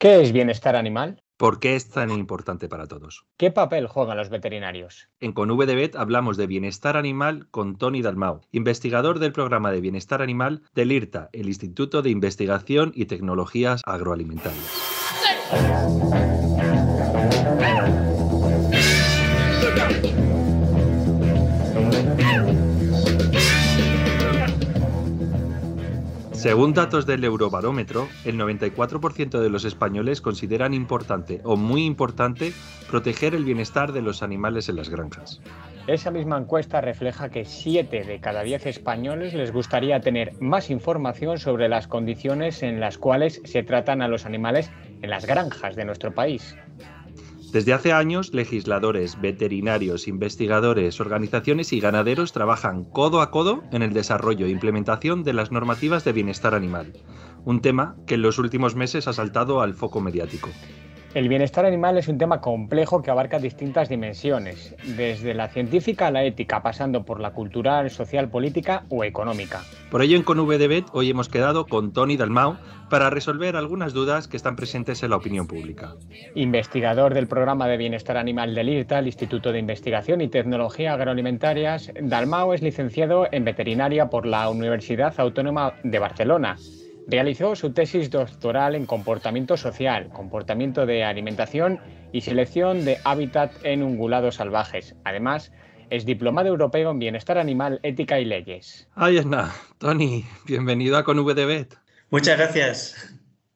¿Qué es bienestar animal? ¿Por qué es tan importante para todos? ¿Qué papel juegan los veterinarios? En Conv de Vet hablamos de bienestar animal con Tony Dalmau, investigador del programa de bienestar animal del IRTA, el Instituto de Investigación y Tecnologías Agroalimentarias. Según datos del Eurobarómetro, el 94% de los españoles consideran importante o muy importante proteger el bienestar de los animales en las granjas. Esa misma encuesta refleja que 7 de cada 10 españoles les gustaría tener más información sobre las condiciones en las cuales se tratan a los animales en las granjas de nuestro país. Desde hace años, legisladores, veterinarios, investigadores, organizaciones y ganaderos trabajan codo a codo en el desarrollo e implementación de las normativas de bienestar animal, un tema que en los últimos meses ha saltado al foco mediático. El bienestar animal es un tema complejo que abarca distintas dimensiones, desde la científica a la ética, pasando por la cultural, social, política o económica. Por ello, en ConVDBet hoy hemos quedado con Tony Dalmau para resolver algunas dudas que están presentes en la opinión pública. Investigador del programa de bienestar animal del IRTA, el Instituto de Investigación y Tecnología Agroalimentarias, Dalmau es licenciado en veterinaria por la Universidad Autónoma de Barcelona Realizó su tesis doctoral en comportamiento social, comportamiento de alimentación y selección de hábitat en ungulados salvajes. Además, es diplomado europeo en bienestar animal, ética y leyes. Ahí es nada. Tony, bienvenido a ConVDBet. Muchas gracias.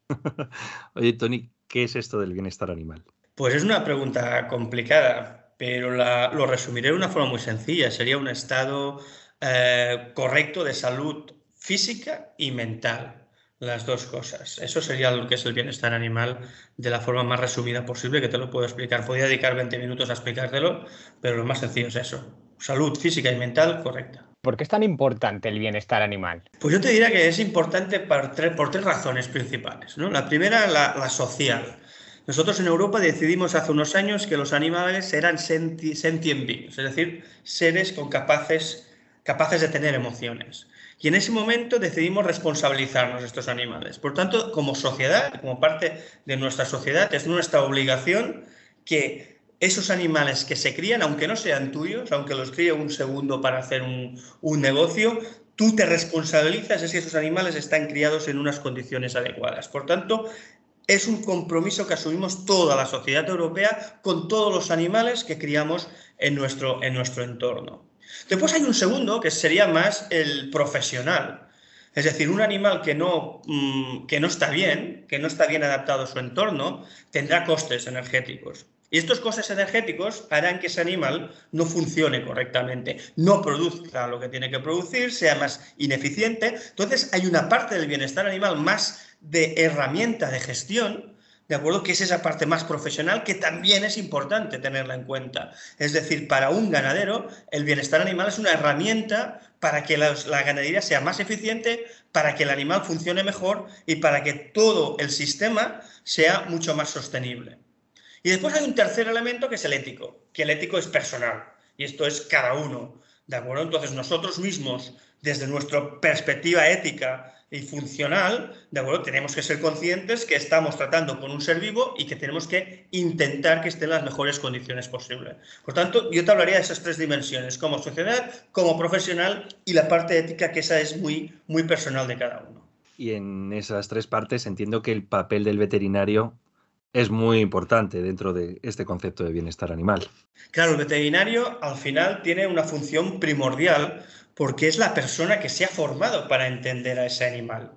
Oye, Tony, ¿qué es esto del bienestar animal? Pues es una pregunta complicada, pero lo resumiré de una forma muy sencilla. Sería un estado eh, correcto de salud física y mental las dos cosas. Eso sería lo que es el bienestar animal de la forma más resumida posible que te lo puedo explicar. Podría dedicar 20 minutos a explicártelo, pero lo más sencillo es eso. Salud física y mental correcta. ¿Por qué es tan importante el bienestar animal? Pues yo te diría que es importante por tres, por tres razones principales. ¿no? La primera, la, la, social. Nosotros en Europa decidimos hace unos años que los animales eran sentient beings, es decir, seres con capaces, capaces de tener emociones. Y en ese momento decidimos responsabilizarnos de estos animales. Por tanto, como sociedad, como parte de nuestra sociedad, es nuestra obligación que esos animales que se crían, aunque no sean tuyos, aunque los críe un segundo para hacer un, negocio, tú te responsabilizas de si esos animales están criados en unas condiciones adecuadas. Por tanto, es un compromiso que asumimos toda la sociedad europea con todos los animales que criamos en nuestro, en nuestro entorno. Después hay un segundo que sería más el profesional. Es decir, un animal que no, mm, que no está bien, que no está bien adaptado a su entorno, tendrá costes energéticos. Y estos costes energéticos harán que ese animal no funcione correctamente, no produzca lo que tiene que producir, sea más ineficiente. Entonces hay una parte del bienestar animal más de herramienta de gestión ¿de acuerdo? Que es esa parte más profesional que también es importante tenerla en cuenta. Es decir, para un ganadero, el bienestar animal es una herramienta para que la, ganadería sea más eficiente, para que el animal funcione mejor y para que todo el sistema sea mucho más sostenible. Y después hay un tercer elemento que es el ético, que el ético es personal y esto es cada uno, ¿de acuerdo? Entonces nosotros mismos, desde nuestra perspectiva ética, y funcional, ¿de acuerdo? Tenemos que ser conscientes que estamos tratando con un ser vivo y que tenemos que intentar que esté en las mejores condiciones posibles. Por tanto, yo te hablaría de esas tres dimensiones, como sociedad, como profesional y la parte ética, que esa es muy, muy personal de cada uno. Y en esas tres partes entiendo que el papel del veterinario es muy importante dentro de este concepto de bienestar animal. Claro, el veterinario al final tiene una función primordial porque es la persona que se ha formado para entender a ese animal.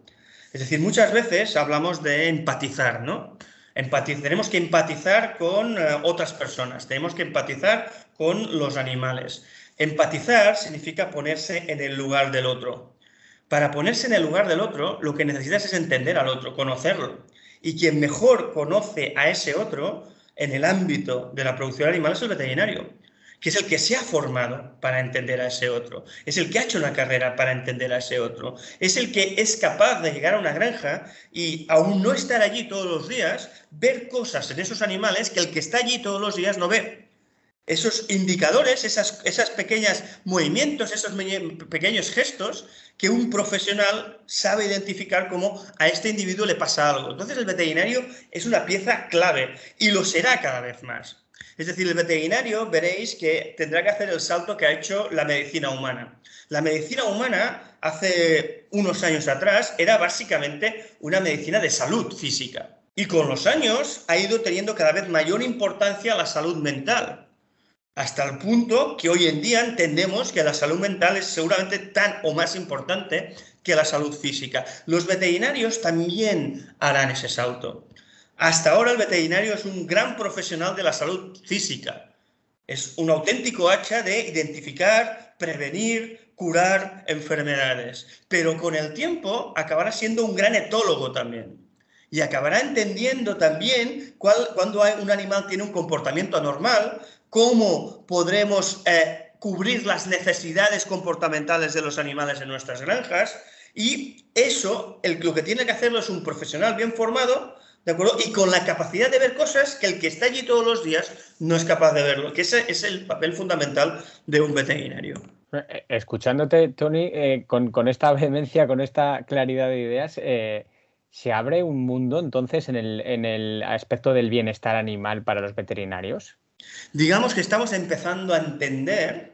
Es decir, muchas veces hablamos de empatizar, ¿no? tenemos que empatizar con eh, otras personas, tenemos que empatizar con los animales. Empatizar significa ponerse en el lugar del otro. Para ponerse en el lugar del otro, lo que necesitas es entender al otro, conocerlo. Y quien mejor conoce a ese otro en el ámbito de la producción animal es el veterinario que es el que se ha formado para entender a ese otro, es el que ha hecho una carrera para entender a ese otro, es el que es capaz de llegar a una granja y aún no estar allí todos los días, ver cosas en esos animales que el que está allí todos los días no ve. Esos indicadores, esas, esas pequeños movimientos, esos pequeños gestos que un profesional sabe identificar como a este individuo le pasa algo. Entonces el veterinario es una pieza clave y lo será cada vez más. Es decir, el veterinario veréis que tendrá que hacer el salto que ha hecho la medicina humana. La medicina humana hace unos años atrás era básicamente una medicina de salud física. Y con los años ha ido teniendo cada vez mayor importancia la salud mental hasta el punto que hoy en día entendemos que la salud mental es seguramente tan o más importante que la salud física. Los veterinarios también harán ese salto. Hasta ahora el veterinario es un gran profesional de la salud física. Es un auténtico hacha de identificar, prevenir, curar enfermedades. Pero con el tiempo acabará siendo un gran etólogo también. Y acabará entendiendo también cuando un animal tiene un comportamiento anormal, cómo podremos eh, cubrir las necesidades comportamentales de los animales en nuestras granjas. Y eso, el, lo que tiene que hacerlo es un profesional bien formado, ¿de acuerdo? Y con la capacidad de ver cosas que el que está allí todos los días no es capaz de verlo, que ese es el papel fundamental de un veterinario. Eh, escuchándote, Tony, eh, con, esta vehemencia, con esta claridad de ideas, ¿se abre un mundo entonces en el, en el aspecto del bienestar animal para los veterinarios? Digamos que estamos empezando a entender,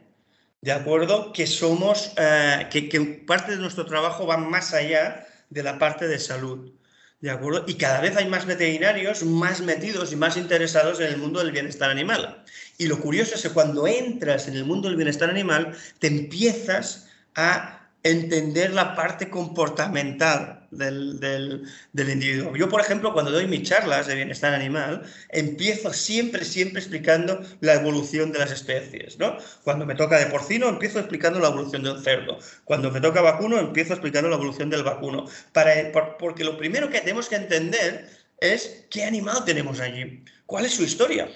¿de acuerdo? Que somos, eh, que, parte de nuestro trabajo va más allá de la parte de salud. ¿De acuerdo? Y cada vez hay más veterinarios más metidos y más interesados en el mundo del bienestar animal. Y lo curioso es que cuando entras en el mundo del bienestar animal, te empiezas a entender la parte comportamental del, individuo. Yo, por ejemplo, cuando doy mis charlas de bienestar animal, empiezo siempre, siempre explicando la evolución de las especies. ¿no? Cuando me toca de porcino, empiezo explicando la evolución del cerdo. Cuando me toca vacuno, empiezo explicando la evolución del vacuno. Para, porque lo primero que tenemos que entender es qué animal tenemos allí, cuál es su historia,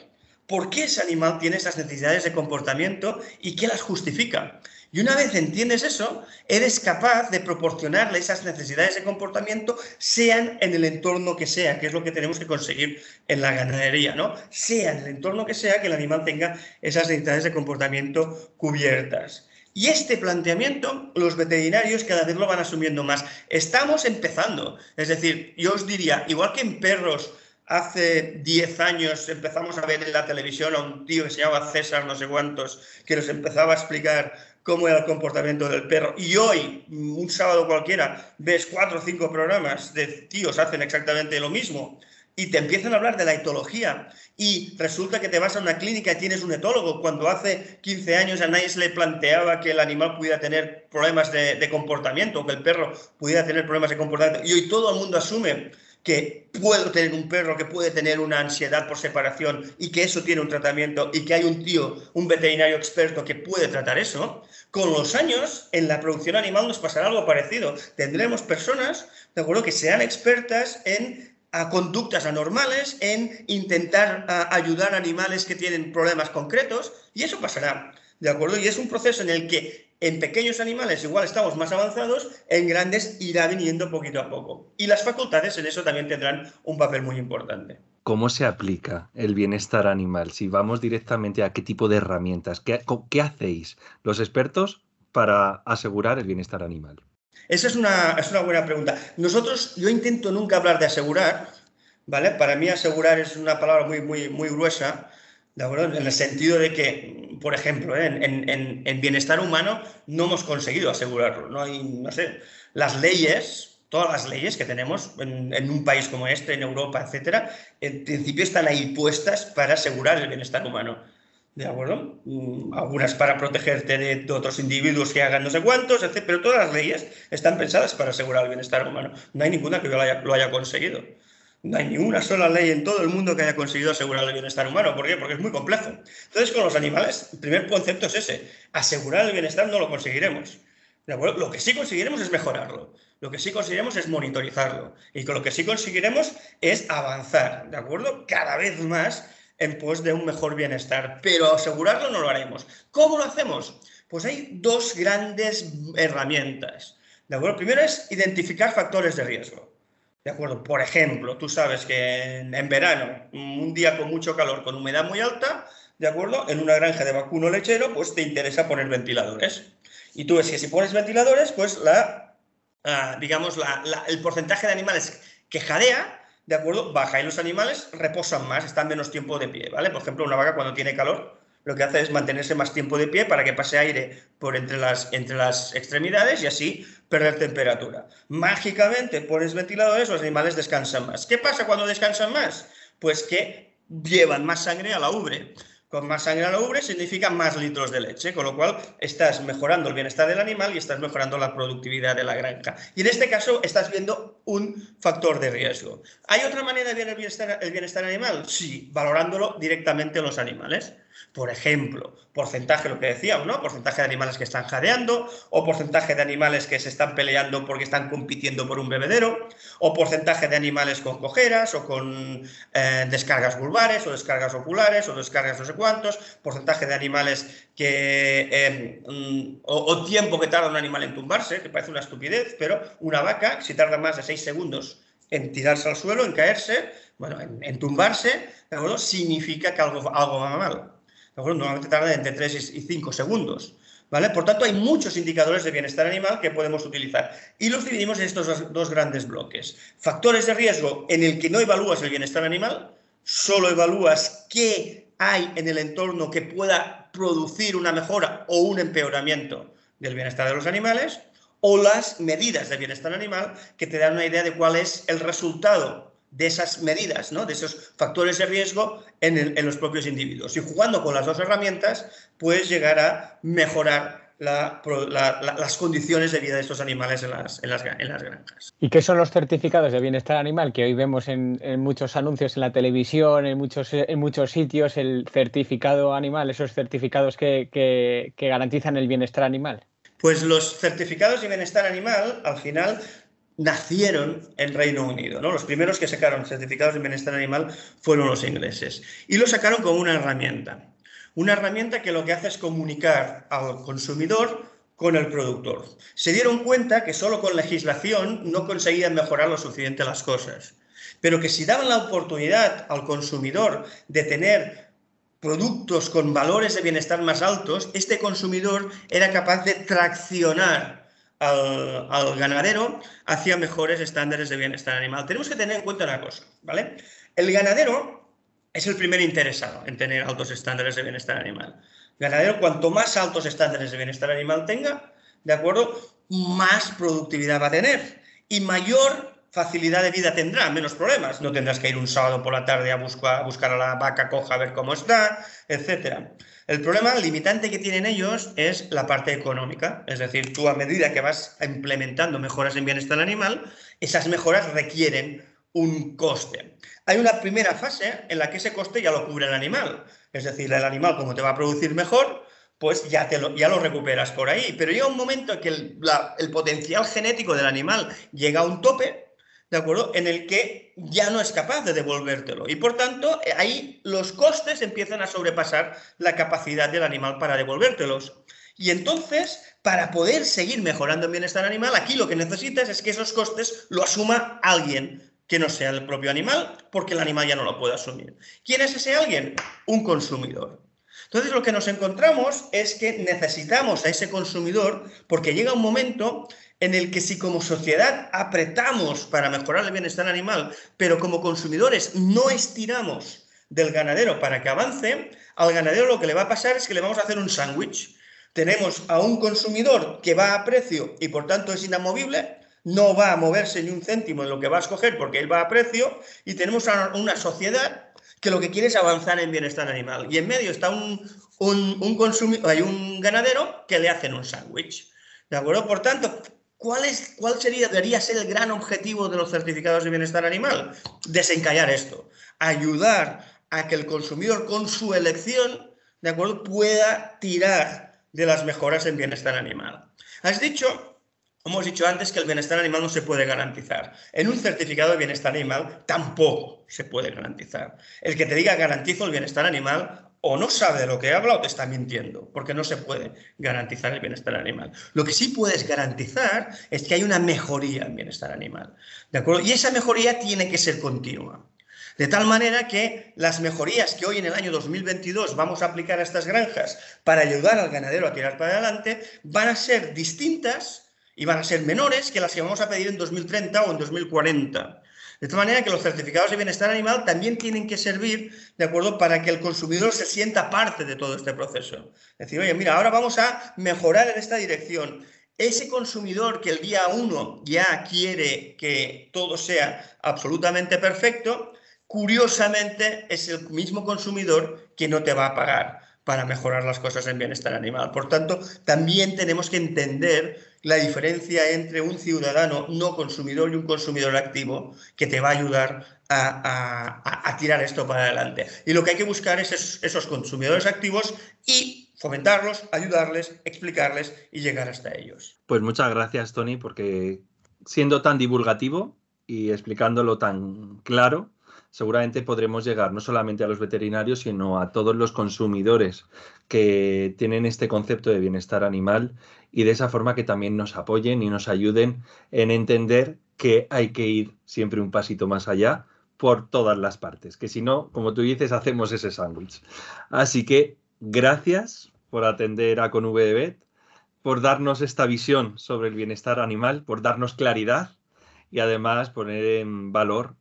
por qué ese animal tiene esas necesidades de comportamiento y qué las justifica. Y una vez entiendes eso, eres capaz de proporcionarle esas necesidades de comportamiento, sean en el entorno que sea, que es lo que tenemos que conseguir en la ganadería, ¿no? Sea en el entorno que sea, que el animal tenga esas necesidades de comportamiento cubiertas. Y este planteamiento, los veterinarios cada vez lo van asumiendo más. Estamos empezando. Es decir, yo os diría, igual que en perros hace 10 años empezamos a ver en la televisión a un tío que se llama César, no sé cuántos, que nos empezaba a explicar cómo era el comportamiento del perro. Y hoy, un sábado cualquiera, ves cuatro o cinco programas de tíos hacen exactamente lo mismo y te empiezan a hablar de la etología. Y resulta que te vas a una clínica y tienes un etólogo, cuando hace 15 años a nadie se le planteaba que el animal pudiera tener problemas de, de comportamiento, que el perro pudiera tener problemas de comportamiento, y hoy todo el mundo asume que puedo tener un perro que puede tener una ansiedad por separación y que eso tiene un tratamiento y que hay un tío, un veterinario experto que puede tratar eso, con los años en la producción animal nos pasará algo parecido. Tendremos personas, de acuerdo, que sean expertas en a conductas anormales, en intentar ayudar a animales que tienen problemas concretos, y eso pasará, ¿de acuerdo? Y es un proceso en el que en pequeños animales igual estamos más avanzados, en grandes irá viniendo poquito a poco. Y las facultades en eso también tendrán un papel muy importante. ¿Cómo se aplica el bienestar animal? Si vamos directamente a qué tipo de herramientas, ¿qué, qué hacéis los expertos para asegurar el bienestar animal? Esa es una, es una buena pregunta. Nosotros, yo intento nunca hablar de asegurar, ¿vale? Para mí asegurar es una palabra muy, muy, muy gruesa, ¿De acuerdo? En el sentido de que, por ejemplo, ¿eh? en, bienestar humano no hemos conseguido asegurarlo. No hay, no sé, las leyes, todas las leyes que tenemos en, un país como este, en Europa, etcétera, en principio están ahí puestas para asegurar el bienestar humano. ¿De acuerdo? Mm, algunas para protegerte de, otros individuos que hagan no sé cuántos, etc. Pero todas las leyes están pensadas para asegurar el bienestar humano. No hay ninguna que lo lo haya conseguido. No hay ni una sola ley en todo el mundo que haya conseguido asegurar el bienestar humano. ¿Por qué? Porque es muy complejo. Entonces, con los animales, el primer concepto es ese. Asegurar el bienestar no lo conseguiremos. Lo que sí conseguiremos es mejorarlo. Lo que sí conseguiremos es monitorizarlo. Y con lo que sí conseguiremos es avanzar, ¿de acuerdo? Cada vez más en pos de un mejor bienestar. Pero asegurarlo no lo haremos. ¿Cómo lo hacemos? Pues hay dos grandes herramientas. ¿De acuerdo? Primero es identificar factores de riesgo. ¿De acuerdo? Por ejemplo, tú sabes que en, verano, un día con mucho calor, con humedad muy alta, ¿de acuerdo? En una granja de vacuno lechero, pues te interesa poner ventiladores. Y tú ves que si pones ventiladores, pues la, ah, digamos, el porcentaje de animales que jadea, ¿de acuerdo? Baja y los animales reposan más, están menos tiempo de pie, ¿vale? Por ejemplo, una vaca cuando tiene calor, lo que hace es mantenerse más tiempo de pie para que pase aire por entre las, entre las extremidades y así perder temperatura. Mágicamente pones ventiladores, los animales descansan más. ¿Qué pasa cuando descansan más? Pues que llevan más sangre a la ubre. Con más sangre a la ubre significa más litros de leche, con lo cual estás mejorando el bienestar del animal y estás mejorando la productividad de la granja. Y en este caso estás viendo un factor de riesgo. ¿Hay otra manera de ver el bienestar, el bienestar animal? Sí, valorándolo directamente en los animales. Por ejemplo, porcentaje, lo que decíamos, ¿no? Porcentaje de animales que están jadeando, o porcentaje de animales que se están peleando porque están compitiendo por un bebedero, o porcentaje de animales con cojeras, o con eh, descargas vulvares, o descargas oculares, o descargas no sé cuántos, porcentaje de animales que. Eh, mm, o, tiempo que tarda un animal en tumbarse, que parece una estupidez, pero una vaca, si tarda más de 6 segundos en tirarse al suelo, en caerse, bueno, en, tumbarse, significa que algo, algo va mal. Normalmente tarda entre 3 y 5 segundos. ¿Vale? Por tanto, hay muchos indicadores de bienestar animal que podemos utilizar. Y los dividimos en estos dos grandes bloques. Factores de riesgo en el que no evalúas el bienestar animal, solo evalúas qué hay en el entorno que pueda producir una mejora o un empeoramiento del bienestar de los animales, o las medidas de bienestar animal que te dan una idea de cuál es el resultado de esas medidas, ¿no? de esos factores de riesgo en, los propios individuos. Y jugando con las dos herramientas, puedes llegar a mejorar las condiciones de vida de estos animales en las, granjas. ¿Y qué son los certificados de bienestar animal que hoy vemos en, muchos anuncios en la televisión, en muchos, en muchos sitios, el certificado animal, esos certificados que garantizan el bienestar animal? Pues los certificados de bienestar animal, al final, nacieron en Reino Unido. ¿no? Los primeros que sacaron certificados de bienestar animal fueron los ingleses. Y lo sacaron como una herramienta. Una herramienta que lo que hace es comunicar al consumidor con el productor. Se dieron cuenta que solo con legislación no conseguían mejorar lo suficiente las cosas, pero que si daban la oportunidad al consumidor de tener productos con valores de bienestar más altos, este consumidor era capaz de traccionar al, ganadero hacia mejores estándares de bienestar animal. Tenemos que tener en cuenta una cosa, ¿vale? El ganadero es el primer interesado en tener altos estándares de bienestar animal. El ganadero, cuanto más altos estándares de bienestar animal tenga, ¿de acuerdo? Más productividad va a tener y mayor facilidad de vida tendrá, menos problemas. No tendrás que ir un sábado por la tarde a buscar, a, buscar a la vaca coja a ver cómo está, etcétera. El problema limitante que tienen ellos es la parte económica, es decir, tú a medida que vas implementando mejoras en bienestar animal, esas mejoras requieren un coste. Hay una primera fase en la que ese coste ya lo cubre el animal, es decir, el animal como te va a producir mejor, pues ya, te lo, ya lo recuperas por ahí. Pero llega un momento en que el, el potencial genético del animal llega a un tope ¿de acuerdo? En el que ya no es capaz de devolvértelo. Y por tanto, eh, ahí los costes empiezan a sobrepasar la capacidad del animal para devolvértelos. Y entonces, para poder seguir mejorando el bienestar animal, aquí lo que necesitas es que esos costes lo asuma alguien que no sea el propio animal, porque el animal ya no lo puede asumir. ¿Quién es ese alguien? Un consumidor. Entonces lo que nos encontramos es que necesitamos a ese consumidor porque llega un momento en el que si como sociedad apretamos para mejorar el bienestar animal, pero como consumidores no estiramos del ganadero para que avance, al ganadero lo que le va a pasar es que le vamos a hacer un sándwich. Tenemos a un consumidor que va a precio y por tanto es inamovible, no va a moverse ni un céntimo en lo que va a escoger porque él va a precio, y tenemos a una sociedad que lo que quiere es avanzar en bienestar animal. Y en medio está un, un, hay un ganadero que le hacen un sándwich. ¿De acuerdo? Por tanto, ¿Cuál, es, ¿Cuál sería, debería ser el gran objetivo de los certificados de bienestar animal? Desencallar esto, ayudar a que el consumidor con su elección, ¿de acuerdo?, pueda tirar de las mejoras en bienestar animal. Has dicho, hemos dicho antes que el bienestar animal no se puede garantizar. En un certificado de bienestar animal tampoco se puede garantizar. El que te diga garantizo el bienestar animal o no sabe de lo que habla o te está mintiendo, porque no se puede garantizar el bienestar animal. Lo que sí puedes garantizar es que hay una mejoría en bienestar animal. ¿De acuerdo? Y esa mejoría tiene que ser continua. De tal manera que las mejorías que hoy en el año 2022 vamos a aplicar a estas granjas para ayudar al ganadero a tirar para adelante van a ser distintas y van a ser menores que las que vamos a pedir en 2030 o en 2040. De tal manera que los certificados de bienestar animal también tienen que servir, ¿de acuerdo?, para que el consumidor se sienta parte de todo este proceso. Es decir, oye, mira, ahora vamos a mejorar en esta dirección. Ese consumidor que el día uno ya quiere que todo sea absolutamente perfecto, curiosamente es el mismo consumidor que no te va a pagar para mejorar las cosas en bienestar animal. Por tanto, también tenemos que entender la diferencia entre un ciudadano no consumidor y un consumidor activo que te va a ayudar a, tirar esto para adelante. Y lo que hay que buscar es esos, consumidores activos y fomentarlos, ayudarles, explicarles y llegar hasta ellos. Pues muchas gracias, Tony, porque siendo tan divulgativo y explicándolo tan claro, seguramente podremos llegar no solamente a los veterinarios, sino a todos los consumidores que tienen este concepto de bienestar animal y de esa forma que también nos apoyen y nos ayuden en entender que hay que ir siempre un pasito más allá por todas las partes, que si no, como tú dices, hacemos ese sándwich. Así que gracias por atender a Convbet, por darnos esta visión sobre el bienestar animal, por darnos claridad y además poner en valor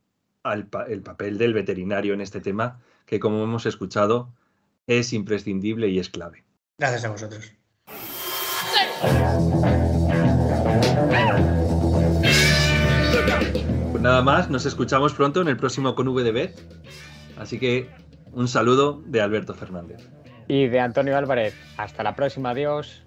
el papel del veterinario en este tema, que como hemos escuchado, es imprescindible y es clave. Gracias a vosotros. Pues nada más, nos escuchamos pronto en el próximo con VDB. Así que un saludo de Alberto Fernández. Y de Antonio Álvarez. Hasta la próxima, adiós.